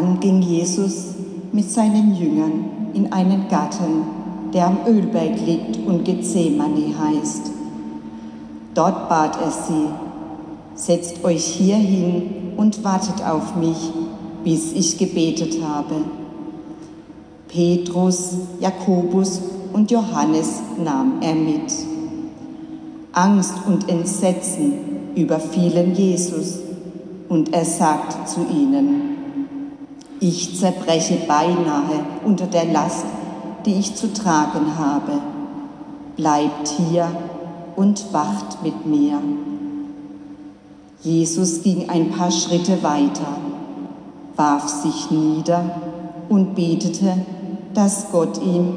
Dann ging Jesus mit seinen Jüngern in einen Garten, der am Ölberg liegt und Gethsemane heißt. Dort bat er sie, setzt euch hier hin und wartet auf mich, bis ich gebetet habe. Petrus, Jakobus und Johannes nahm er mit. Angst und Entsetzen überfielen Jesus und er sagt zu ihnen, ich zerbreche beinahe unter der Last, die ich zu tragen habe. Bleibt hier und wacht mit mir. Jesus ging ein paar Schritte weiter, warf sich nieder und betete, dass Gott ihm,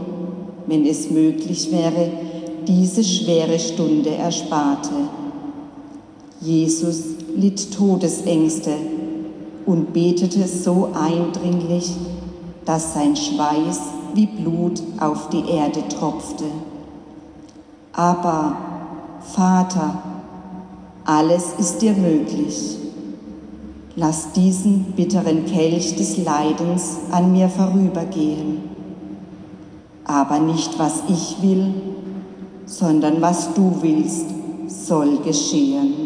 wenn es möglich wäre, diese schwere Stunde ersparte. Jesus litt Todesängste und betete so eindringlich, dass sein Schweiß wie Blut auf die Erde tropfte. Aber, Vater, alles ist dir möglich. Lass diesen bitteren Kelch des Leidens an mir vorübergehen. Aber nicht was ich will, sondern was du willst, soll geschehen.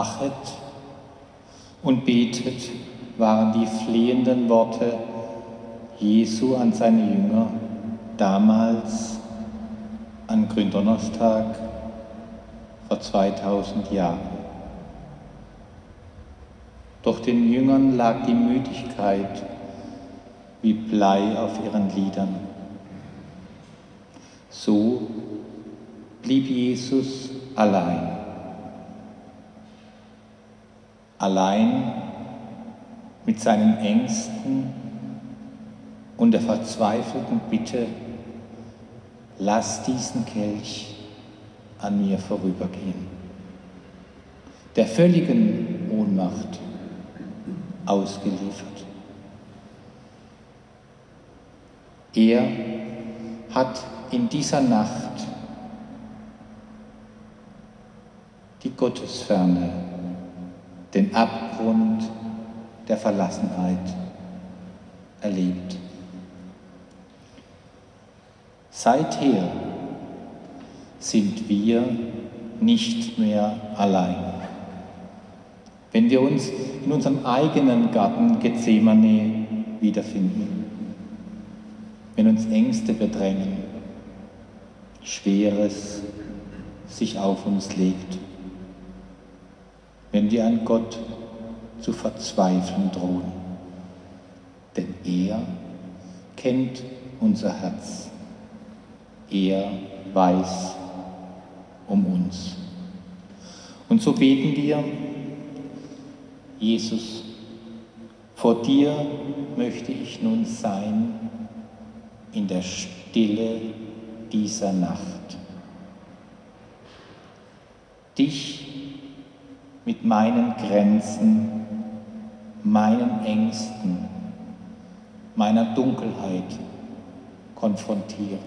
Wachet und betet waren die flehenden Worte Jesu an seine Jünger damals an Gründonnerstag vor 2000 Jahren. Doch den Jüngern lag die Müdigkeit wie Blei auf ihren Lidern. So blieb Jesus allein allein mit seinen Ängsten und der verzweifelten Bitte, lass diesen Kelch an mir vorübergehen. Der völligen Ohnmacht ausgeliefert. Er hat in dieser Nacht die Gottesferne den Abgrund der Verlassenheit erlebt. Seither sind wir nicht mehr allein. Wenn wir uns in unserem eigenen Garten Gethsemane wiederfinden, wenn uns Ängste bedrängen, Schweres sich auf uns legt, wir an Gott zu verzweifeln drohen. Denn er kennt unser Herz. Er weiß um uns. Und so beten wir, Jesus, vor dir möchte ich nun sein in der Stille dieser Nacht. Dich mit meinen Grenzen, meinen Ängsten, meiner Dunkelheit konfrontieren.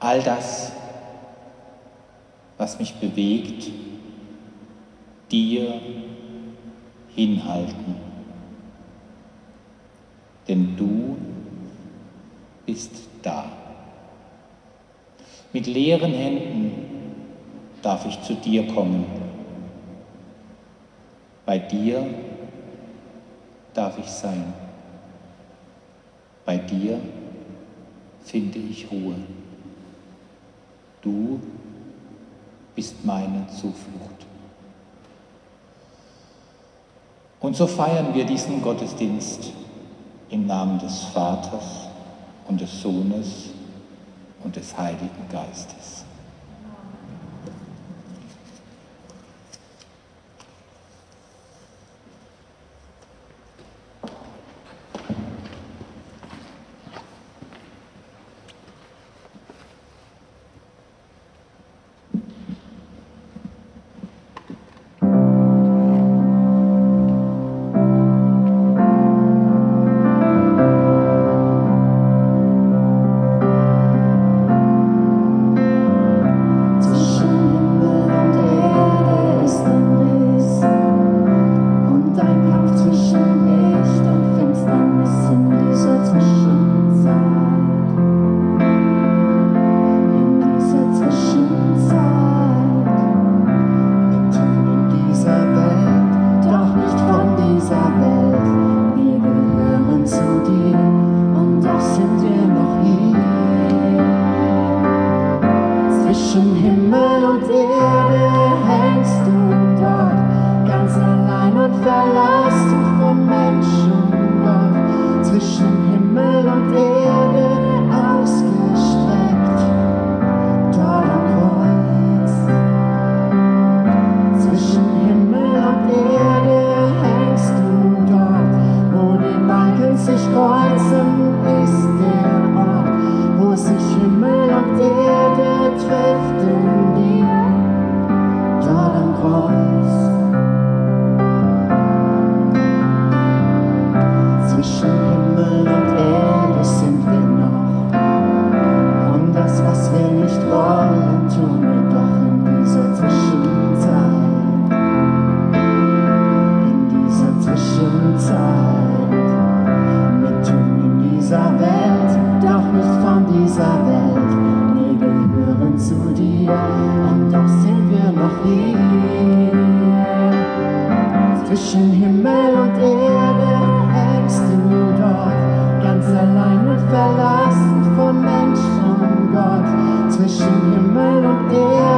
All das, was mich bewegt, dir hinhalten. Denn du bist da. Mit leeren Händen darf ich zu dir kommen. Bei dir darf ich sein. Bei dir finde ich Ruhe. Du bist meine Zuflucht. Und so feiern wir diesen Gottesdienst im Namen des Vaters und des Sohnes und des Heiligen Geistes. zwischen Himmel und Erde hängst du dort, ganz allein und verlassen von Mensch und Gott, zwischen Himmel und Erde.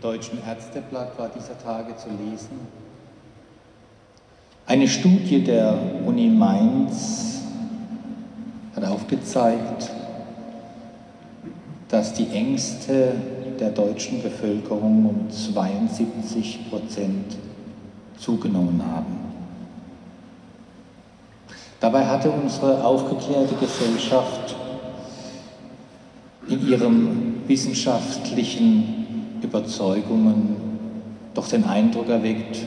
Deutschen Ärzteblatt war dieser Tage zu lesen. Eine Studie der Uni Mainz hat aufgezeigt, dass die Ängste der deutschen Bevölkerung um 72 Prozent zugenommen haben. Dabei hatte unsere aufgeklärte Gesellschaft in ihren wissenschaftlichen Überzeugungen doch den Eindruck erweckt,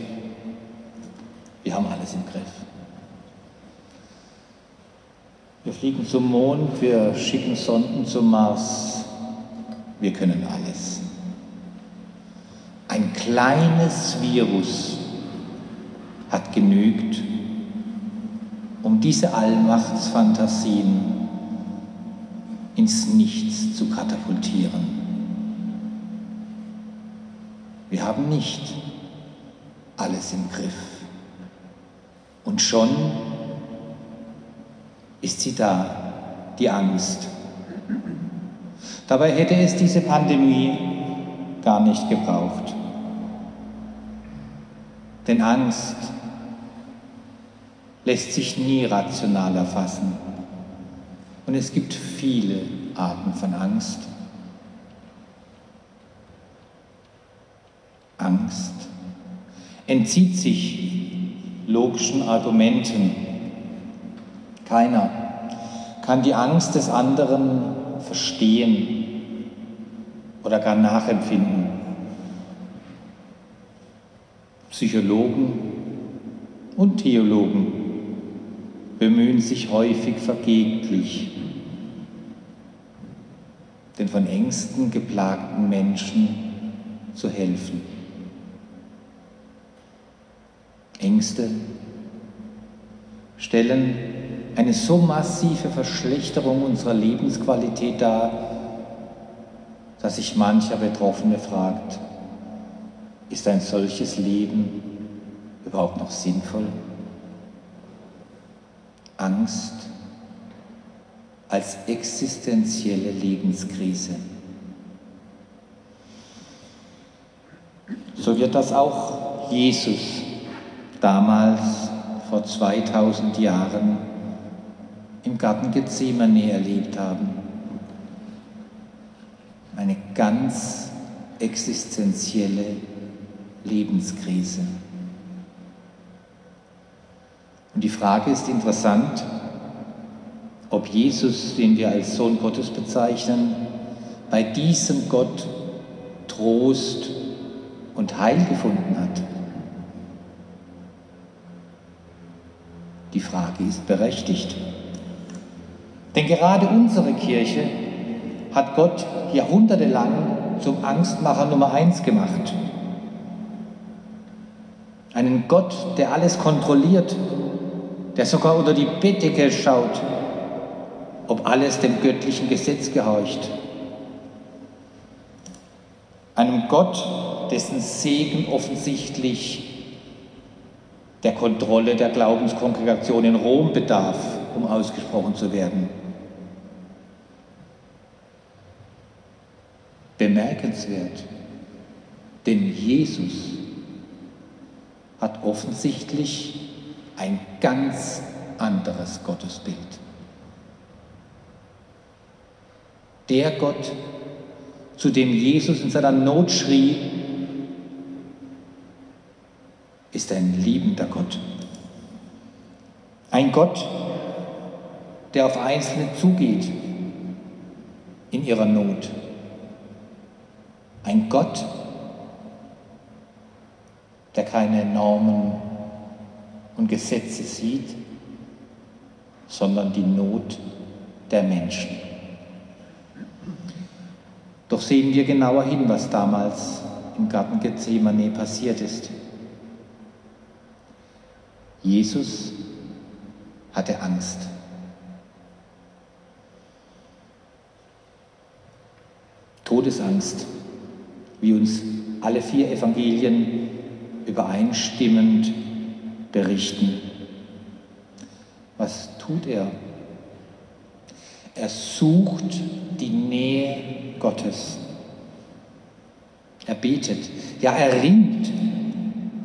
wir haben alles im Griff. Wir fliegen zum Mond, wir schicken Sonden zum Mars, wir können alles. Ein kleines Virus hat genügt, um diese Allmachtsfantasien ins Nichts zu katapultieren. Wir haben nicht alles im Griff. Und schon ist sie da, die Angst. Dabei hätte es diese Pandemie gar nicht gebraucht. Denn Angst lässt sich nie rational erfassen. Und es gibt viele Arten von Angst. Entzieht sich logischen Argumenten. Keiner kann die Angst des anderen verstehen oder gar nachempfinden. Psychologen und Theologen bemühen sich häufig vergeblich, den von Ängsten geplagten Menschen zu helfen. Ängste stellen eine so massive Verschlechterung unserer Lebensqualität dar, dass sich mancher Betroffene fragt, ist ein solches Leben überhaupt noch sinnvoll? Angst als existenzielle Lebenskrise. So wird das auch Jesus damals vor 2000 Jahren im Garten Gethsemane erlebt haben. Eine ganz existenzielle Lebenskrise. Und die Frage ist interessant, ob Jesus, den wir als Sohn Gottes bezeichnen, bei diesem Gott Trost und Heil gefunden hat. Die Frage ist berechtigt. Denn gerade unsere Kirche hat Gott jahrhundertelang zum Angstmacher Nummer eins gemacht. Einen Gott, der alles kontrolliert der sogar unter die Bettdecke schaut, ob alles dem göttlichen Gesetz gehorcht. Einem Gott, dessen Segen offensichtlich der Kontrolle der Glaubenskongregation in Rom bedarf, um ausgesprochen zu werden. Bemerkenswert, denn Jesus hat offensichtlich ein ganz anderes Gottesbild. Der Gott, zu dem Jesus in seiner Not schrie, ist ein liebender Gott. Ein Gott, der auf Einzelne zugeht in ihrer Not. Ein Gott, der keine Normen und Gesetze sieht, sondern die Not der Menschen. Doch sehen wir genauer hin, was damals im Garten Gethsemane passiert ist. Jesus hatte Angst. Todesangst, wie uns alle vier Evangelien übereinstimmend berichten. Was tut er? Er sucht die Nähe Gottes. Er betet, ja, er ringt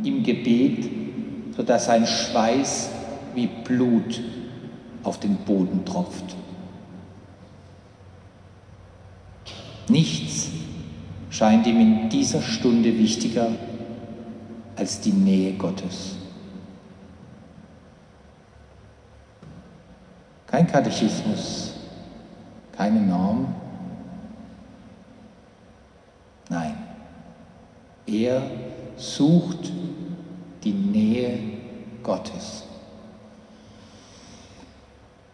im Gebet, sodass sein Schweiß wie Blut auf den Boden tropft. Nichts scheint ihm in dieser Stunde wichtiger als die Nähe Gottes. Kein Katechismus, keine Norm. Nein, er sucht die Nähe Gottes.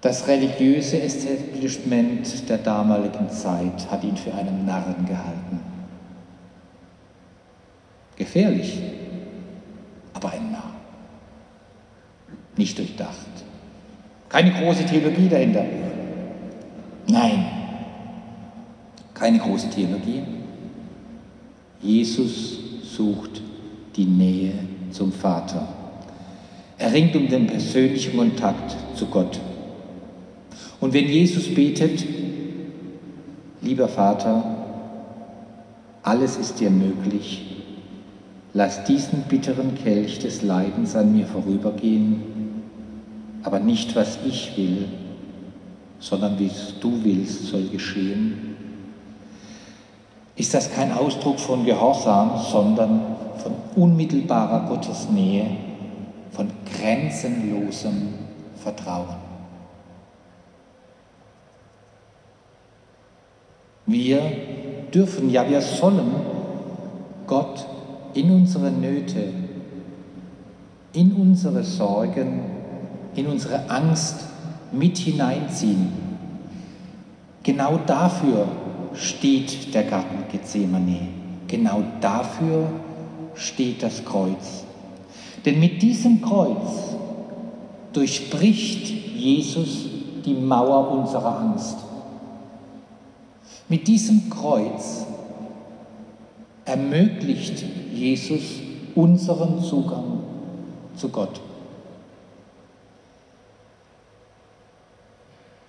Das religiöse Establishment der damaligen Zeit hat ihn für einen Narren gehalten. Gefährlich, aber ein Narr. Nicht durchdacht. Keine große Theologie dahinter. Nein, keine große Theologie. Jesus sucht die Nähe zum Vater. Er ringt um den persönlichen Kontakt zu Gott. Und wenn Jesus betet, lieber Vater, alles ist dir möglich, lass diesen bitteren Kelch des Leidens an mir vorübergehen, aber nicht was ich will, sondern wie du willst, soll geschehen, ist das kein Ausdruck von Gehorsam, sondern von unmittelbarer Gottesnähe, von grenzenlosem Vertrauen. Wir dürfen, ja wir sollen Gott in unsere Nöte, in unsere Sorgen, in unsere Angst mit hineinziehen. Genau dafür steht der Garten Gethsemane. Genau dafür steht das Kreuz. Denn mit diesem Kreuz durchbricht Jesus die Mauer unserer Angst. Mit diesem Kreuz ermöglicht Jesus unseren Zugang zu Gott.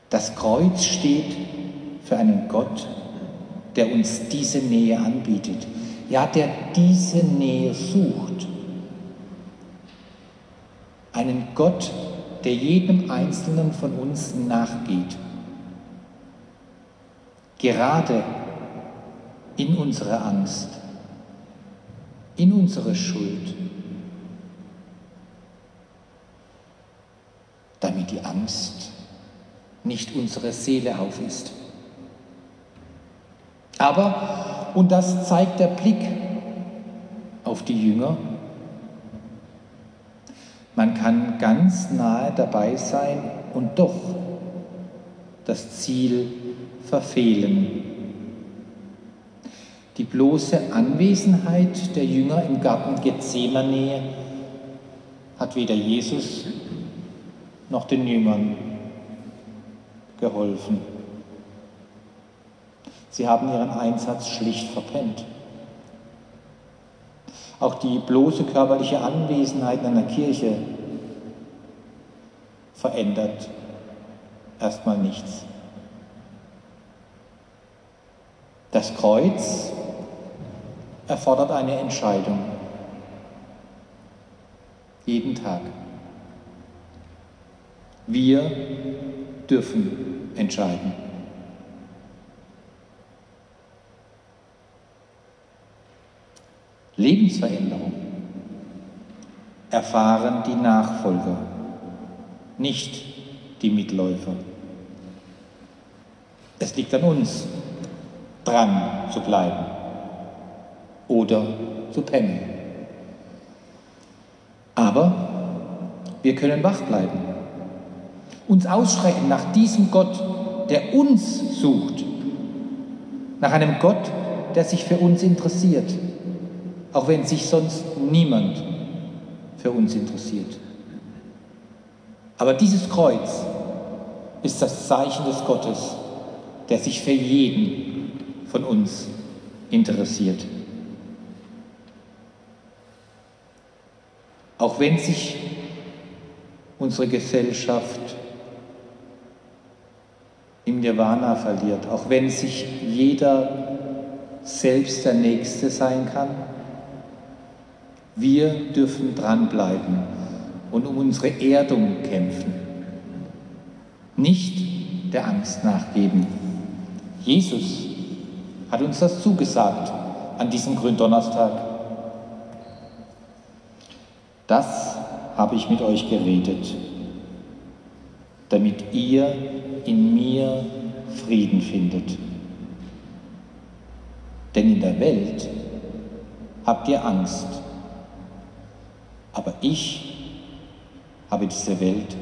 Das Kreuz steht für einen Gott, der uns diese Nähe anbietet, ja, der diese Nähe sucht. Einen Gott, der jedem Einzelnen von uns nachgeht gerade in unsere Angst, in unsere Schuld, damit die Angst nicht unsere Seele aufisst. Aber, und das zeigt der Blick auf die Jünger, man kann ganz nahe dabei sein und doch das Ziel verfehlen. Die bloße Anwesenheit der Jünger im Garten Gethsemane hat weder Jesus noch den Jüngern geholfen. Sie haben ihren Einsatz schlicht verpennt. Auch die bloße körperliche Anwesenheit in einer Kirche verändert erstmal nichts. Das Kreuz erfordert eine Entscheidung. Jeden Tag. Wir dürfen entscheiden. Lebensveränderung erfahren die Nachfolger, nicht die Mitläufer. Es liegt an uns, dran zu bleiben oder zu pennen. Aber wir können wach bleiben, uns ausstrecken nach diesem Gott, der uns sucht, nach einem Gott, der sich für uns interessiert, auch wenn sich sonst niemand für uns interessiert. Aber dieses Kreuz ist das Zeichen des Gottes, der sich für jeden von uns interessiert. Auch wenn sich unsere Gesellschaft im Nirvana verliert, auch wenn sich jeder selbst der Nächste sein kann? Wir dürfen dranbleiben und um unsere Erdung kämpfen. Nicht der Angst nachgeben. Jesus hat uns das zugesagt an diesem Gründonnerstag. Das habe ich mit euch geredet, damit ihr in mir Frieden findet. Denn in der Welt habt ihr Angst, aber ich habe diese Welt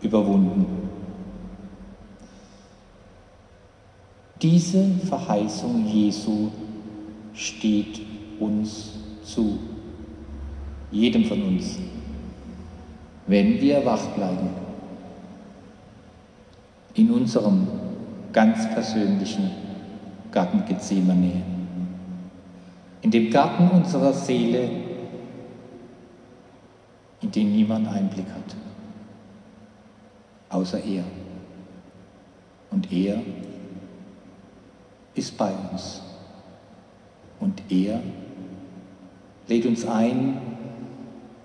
überwunden. Diese Verheißung Jesu steht uns zu, jedem von uns, wenn wir wach bleiben, in unserem ganz persönlichen Garten Gethsemane, in dem Garten unserer Seele, in den niemand Einblick hat, außer er. Und er ist bei uns. Und er lädt uns ein,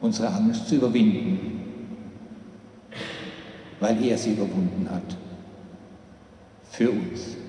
unsere Angst zu überwinden, weil er sie überwunden hat. Für uns.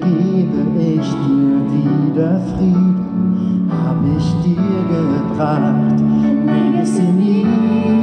gebe ich dir wieder Frieden, hab ich dir gebracht, wenn es in ihm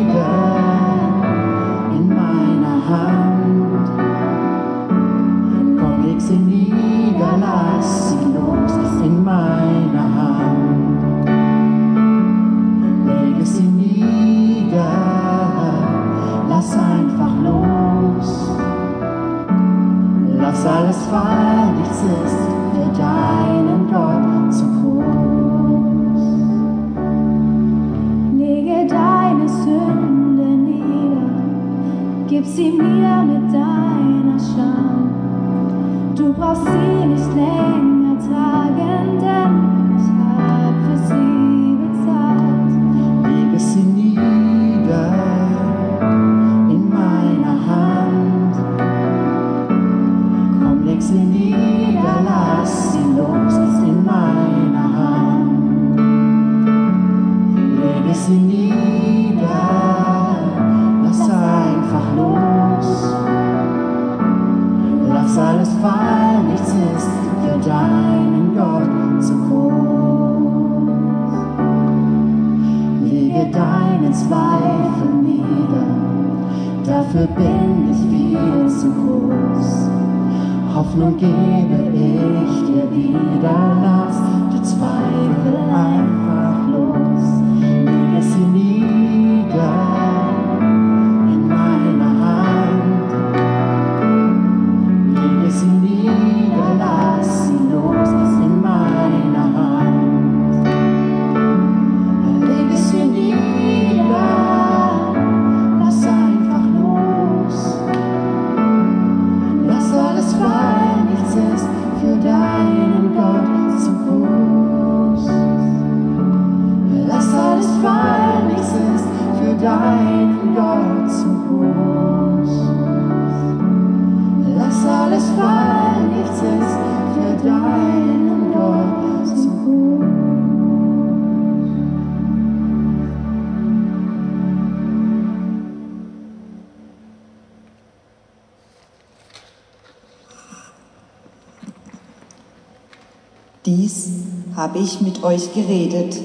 habe ich mit euch geredet,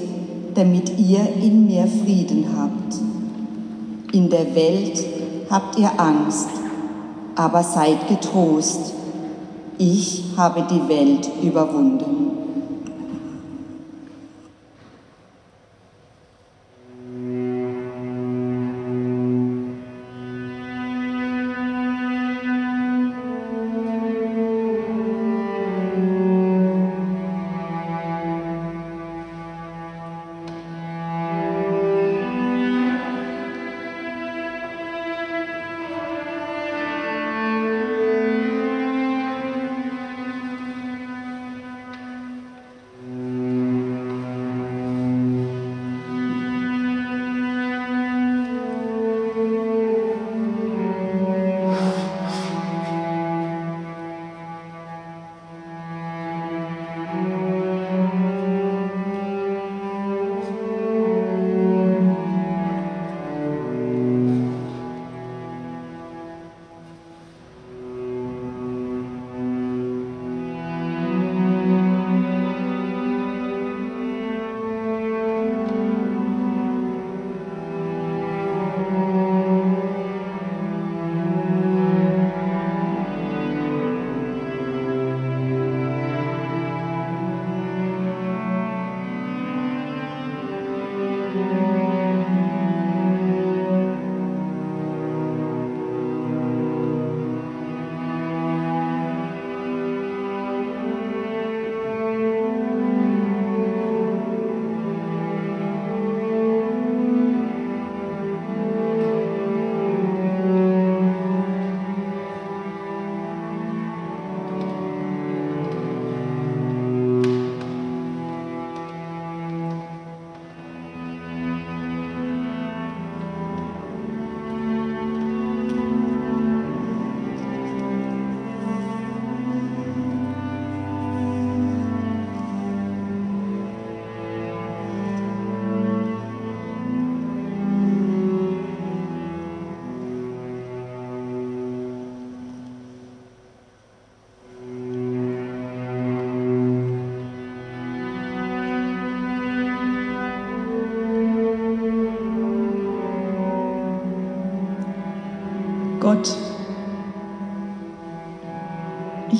damit ihr in mir Frieden habt. In der Welt habt ihr Angst, aber seid getrost. Ich habe die Welt überwunden.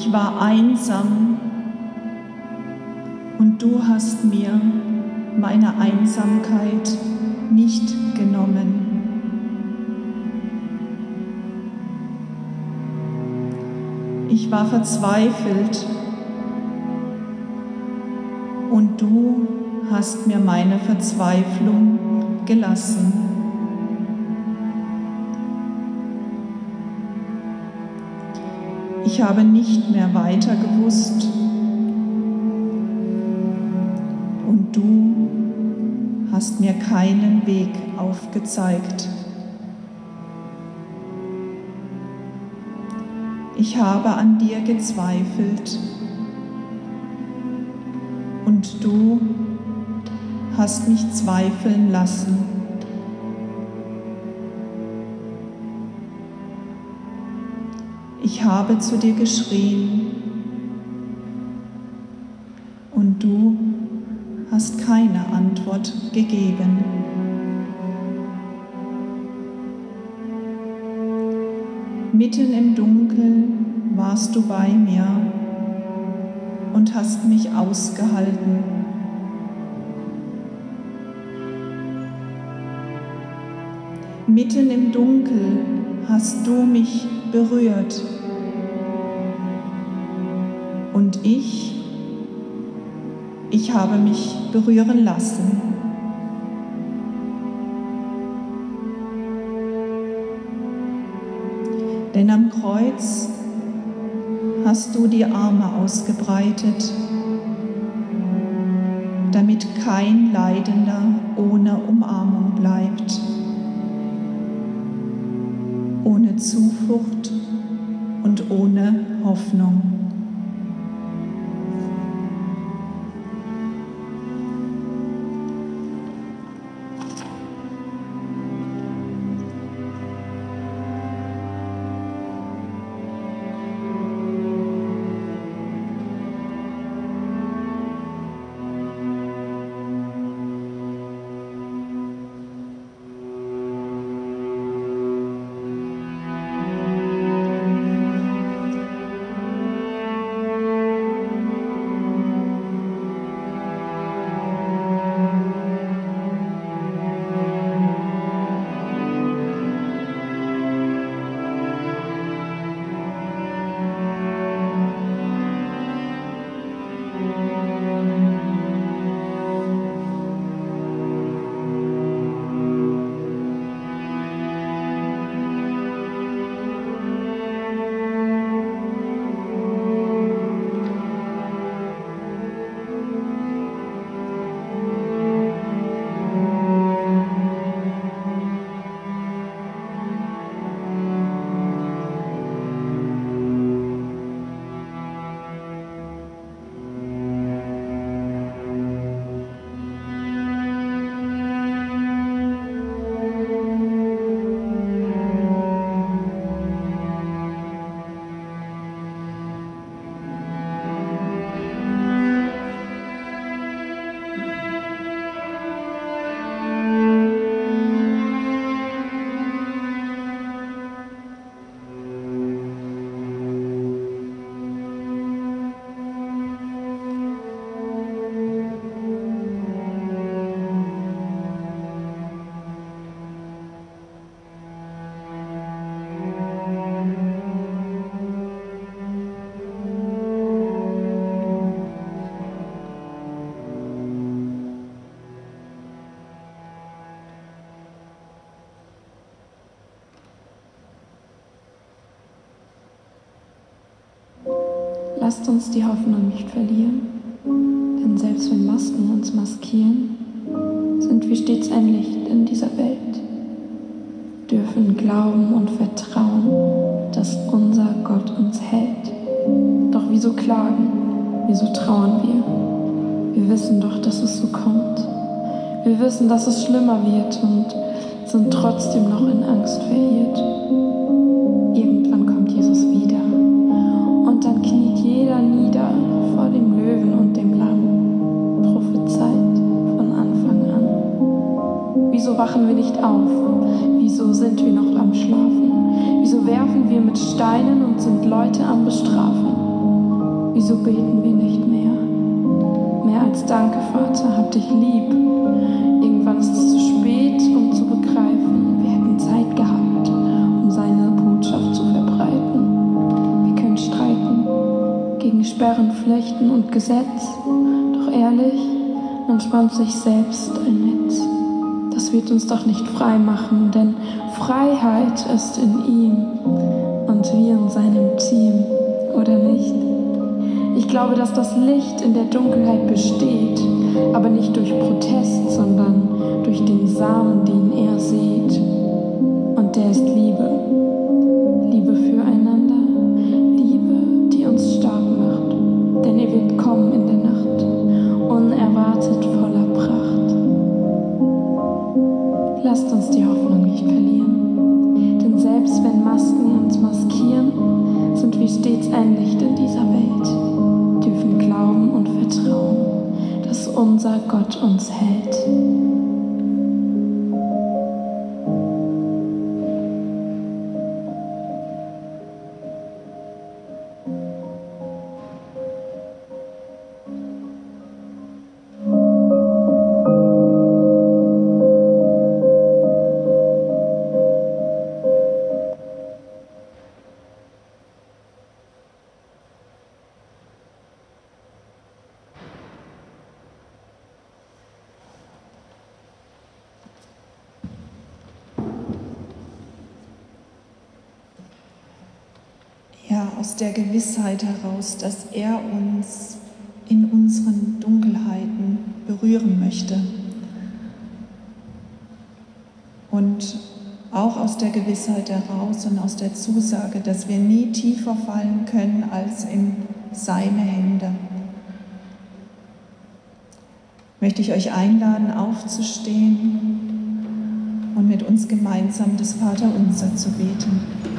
Ich war einsam und du hast mir meine Einsamkeit nicht genommen. Ich war verzweifelt und du hast mir meine Verzweiflung gelassen. Ich habe nicht mehr weiter gewusst und du hast mir keinen Weg aufgezeigt. Ich habe an dir gezweifelt und du hast mich zweifeln lassen. Ich habe zu dir geschrien und du hast keine Antwort gegeben. Mitten im Dunkeln warst du bei mir und hast mich ausgehalten. Mitten im Dunkel hast du mich berührt. Und ich, ich habe mich berühren lassen. Denn am Kreuz hast du die Arme ausgebreitet, damit kein Leidender ohne Umarmung bleibt, ohne Zuflucht Lasst uns die Hoffnung nicht verlieren, denn selbst wenn Masken uns maskieren, sind wir stets ein Licht in dieser Welt, dürfen glauben und vertrauen, dass unser Gott uns hält. Doch wieso klagen, wieso trauern wir? Wir wissen doch, dass es so kommt. Wir wissen, dass es schlimmer wird und sind trotzdem noch in Angst verirrt. Wachen wir nicht auf? Wieso sind wir noch am Schlafen? Wieso werfen wir mit Steinen und sind Leute am Bestrafen? Wieso beten wir nicht mehr? Mehr als Danke, Vater, hab dich lieb. Irgendwann ist es zu spät, um zu begreifen, wir hätten Zeit gehabt, um seine Botschaft zu verbreiten. Wir können streiten gegen Sperren, Flechten und Gesetz. Doch ehrlich, man spannt sich selbst ein Netz. Wird uns doch nicht frei machen, denn Freiheit ist in ihm und wir in seinem Team, oder nicht? Ich glaube, dass das Licht in der Dunkelheit besteht, aber nicht durch Protest, sondern durch den Samen, den er sieht. Und der ist. Liebe aus der Gewissheit heraus, dass er uns in unseren Dunkelheiten berühren möchte. Und auch aus der Gewissheit heraus und aus der Zusage, dass wir nie tiefer fallen können als in seine Hände. Möchte ich euch einladen, aufzustehen und mit uns gemeinsam das Vaterunser zu beten.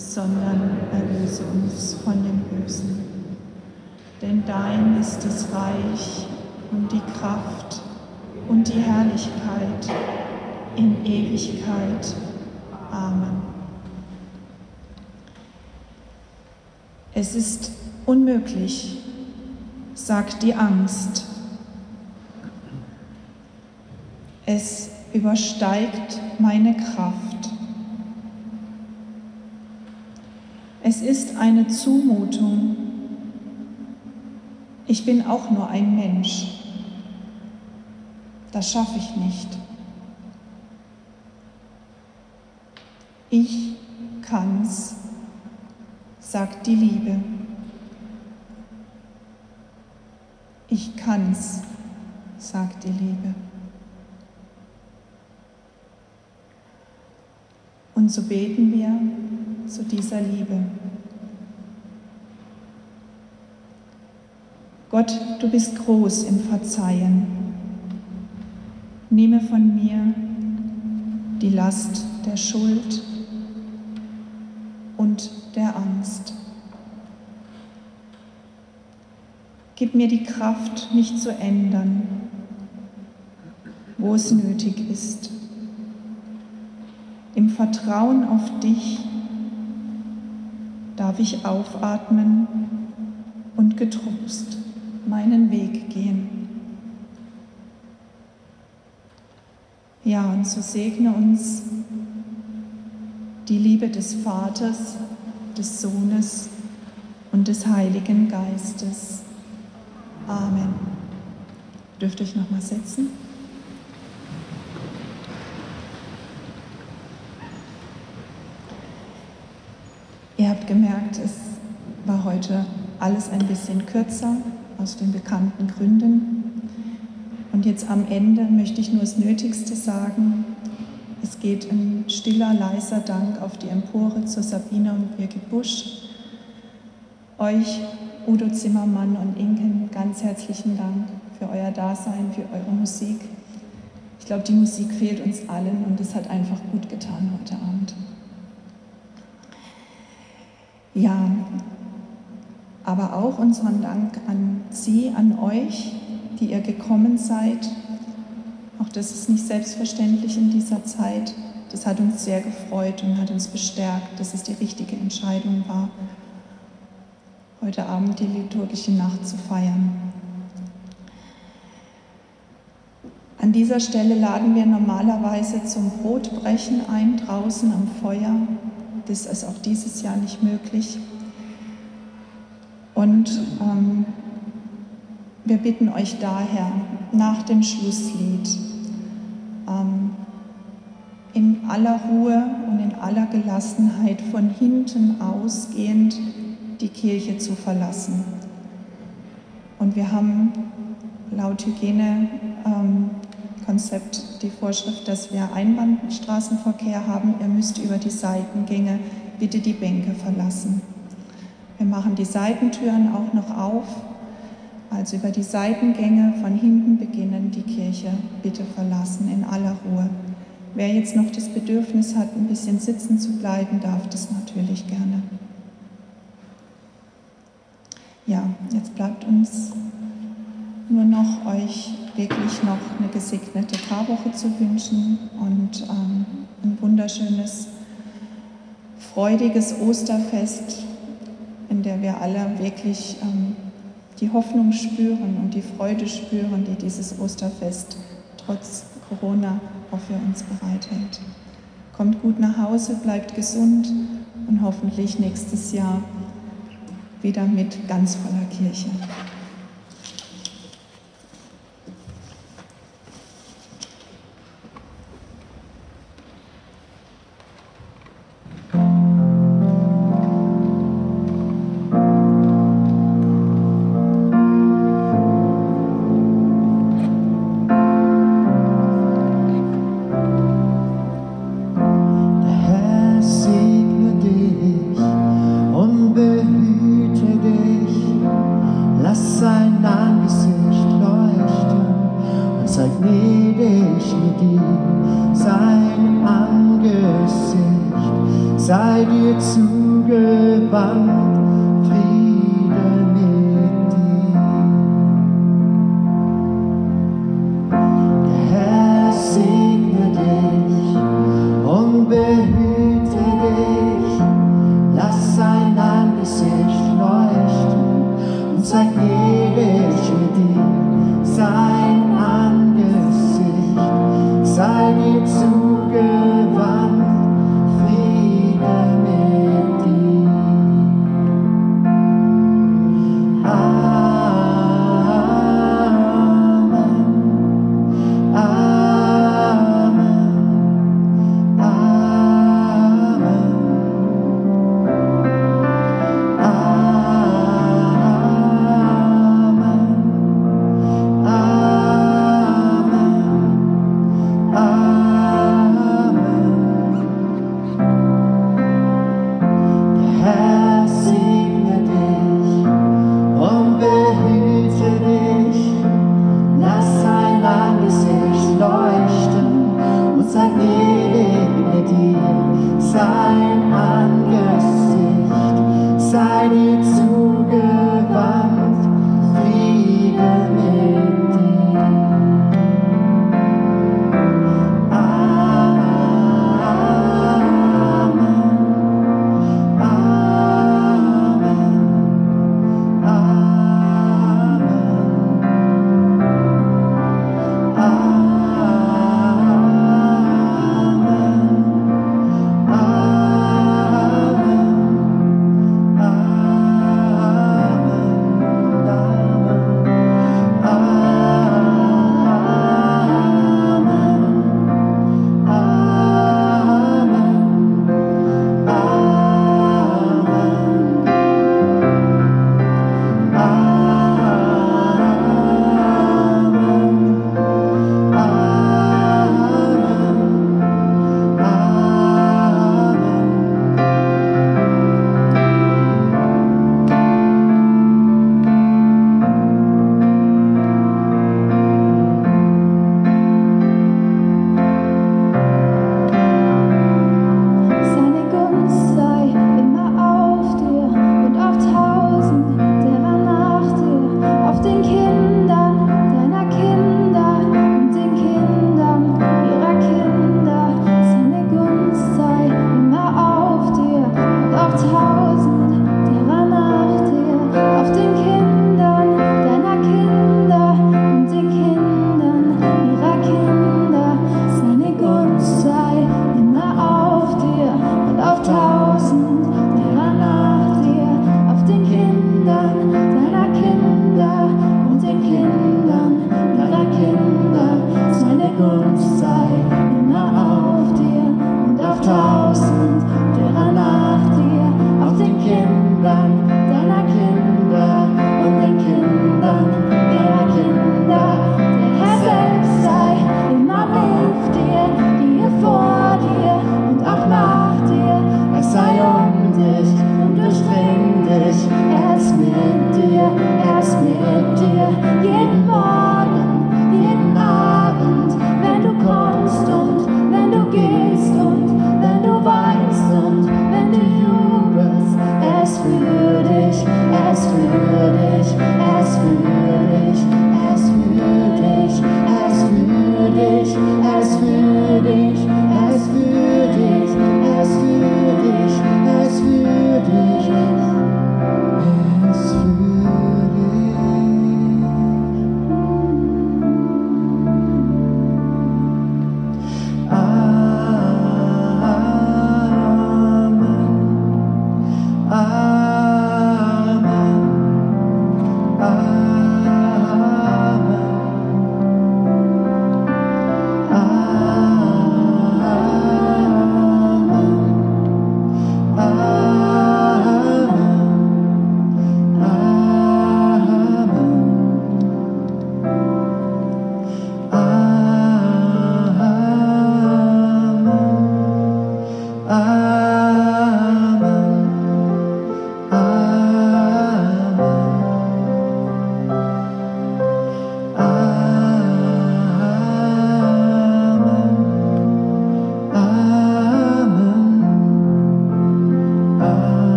sondern erlöse uns von dem Bösen. Denn dein ist das Reich und die Kraft und die Herrlichkeit in Ewigkeit. Amen. Es ist unmöglich, sagt die Angst. Es übersteigt meine Kraft. Es ist eine Zumutung. Ich bin auch nur ein Mensch. Das schaffe ich nicht. Ich kann's, sagt die Liebe. Ich kann's, sagt die Liebe. Und so beten wir zu dieser Liebe. Gott, du bist groß im Verzeihen. Nehme von mir die Last der Schuld und der Angst. Gib mir die Kraft, mich zu ändern, wo es nötig ist. Im Vertrauen auf dich darf ich aufatmen und getrost meinen Weg gehen. Ja, und so segne uns die Liebe des Vaters, des Sohnes und des Heiligen Geistes. Amen. Dürft ihr euch noch mal setzen? Gemerkt, es war heute alles ein bisschen kürzer aus den bekannten Gründen. Und jetzt am Ende möchte ich nur das Nötigste sagen. Es geht ein stiller, leiser Dank auf die Empore zu Sabine und Birgit Busch. Euch, Udo Zimmermann und Inken, ganz herzlichen Dank für euer Dasein, für eure Musik. Ich glaube, die Musik fehlt uns allen und es hat einfach gut getan heute Abend. Ja, aber auch unseren Dank an Sie, an euch, die ihr gekommen seid. Auch das ist nicht selbstverständlich in dieser Zeit. Das hat uns sehr gefreut und hat uns bestärkt, dass es die richtige Entscheidung war, heute Abend die liturgische Nacht zu feiern. An dieser Stelle laden wir normalerweise zum Brotbrechen ein, draußen am Feuer. Ist auch dieses Jahr nicht möglich. Und ähm, wir bitten euch daher nach dem Schlusslied ähm, in aller Ruhe und in aller Gelassenheit von hinten ausgehend die Kirche zu verlassen. Und wir haben laut Hygienekonzept ähm, die Vorschrift, dass wir Einbahnstraßenverkehr haben. Ihr müsst über die Seitengänge bitte die Bänke verlassen. Wir machen die Seitentüren auch noch auf, also über die Seitengänge von hinten beginnen, die Kirche bitte verlassen in aller Ruhe. Wer jetzt noch das Bedürfnis hat, ein bisschen sitzen zu bleiben, darf das natürlich gerne. Ja, jetzt bleibt uns nur noch euch wirklich noch eine gesegnete Karwoche zu wünschen und ähm, ein wunderschönes, freudiges Osterfest in der wir alle wirklich ähm, die Hoffnung spüren und die Freude spüren, die dieses Osterfest trotz Corona auch für uns bereithält. Kommt gut nach Hause, bleibt gesund und hoffentlich nächstes Jahr wieder mit ganz voller Kirche.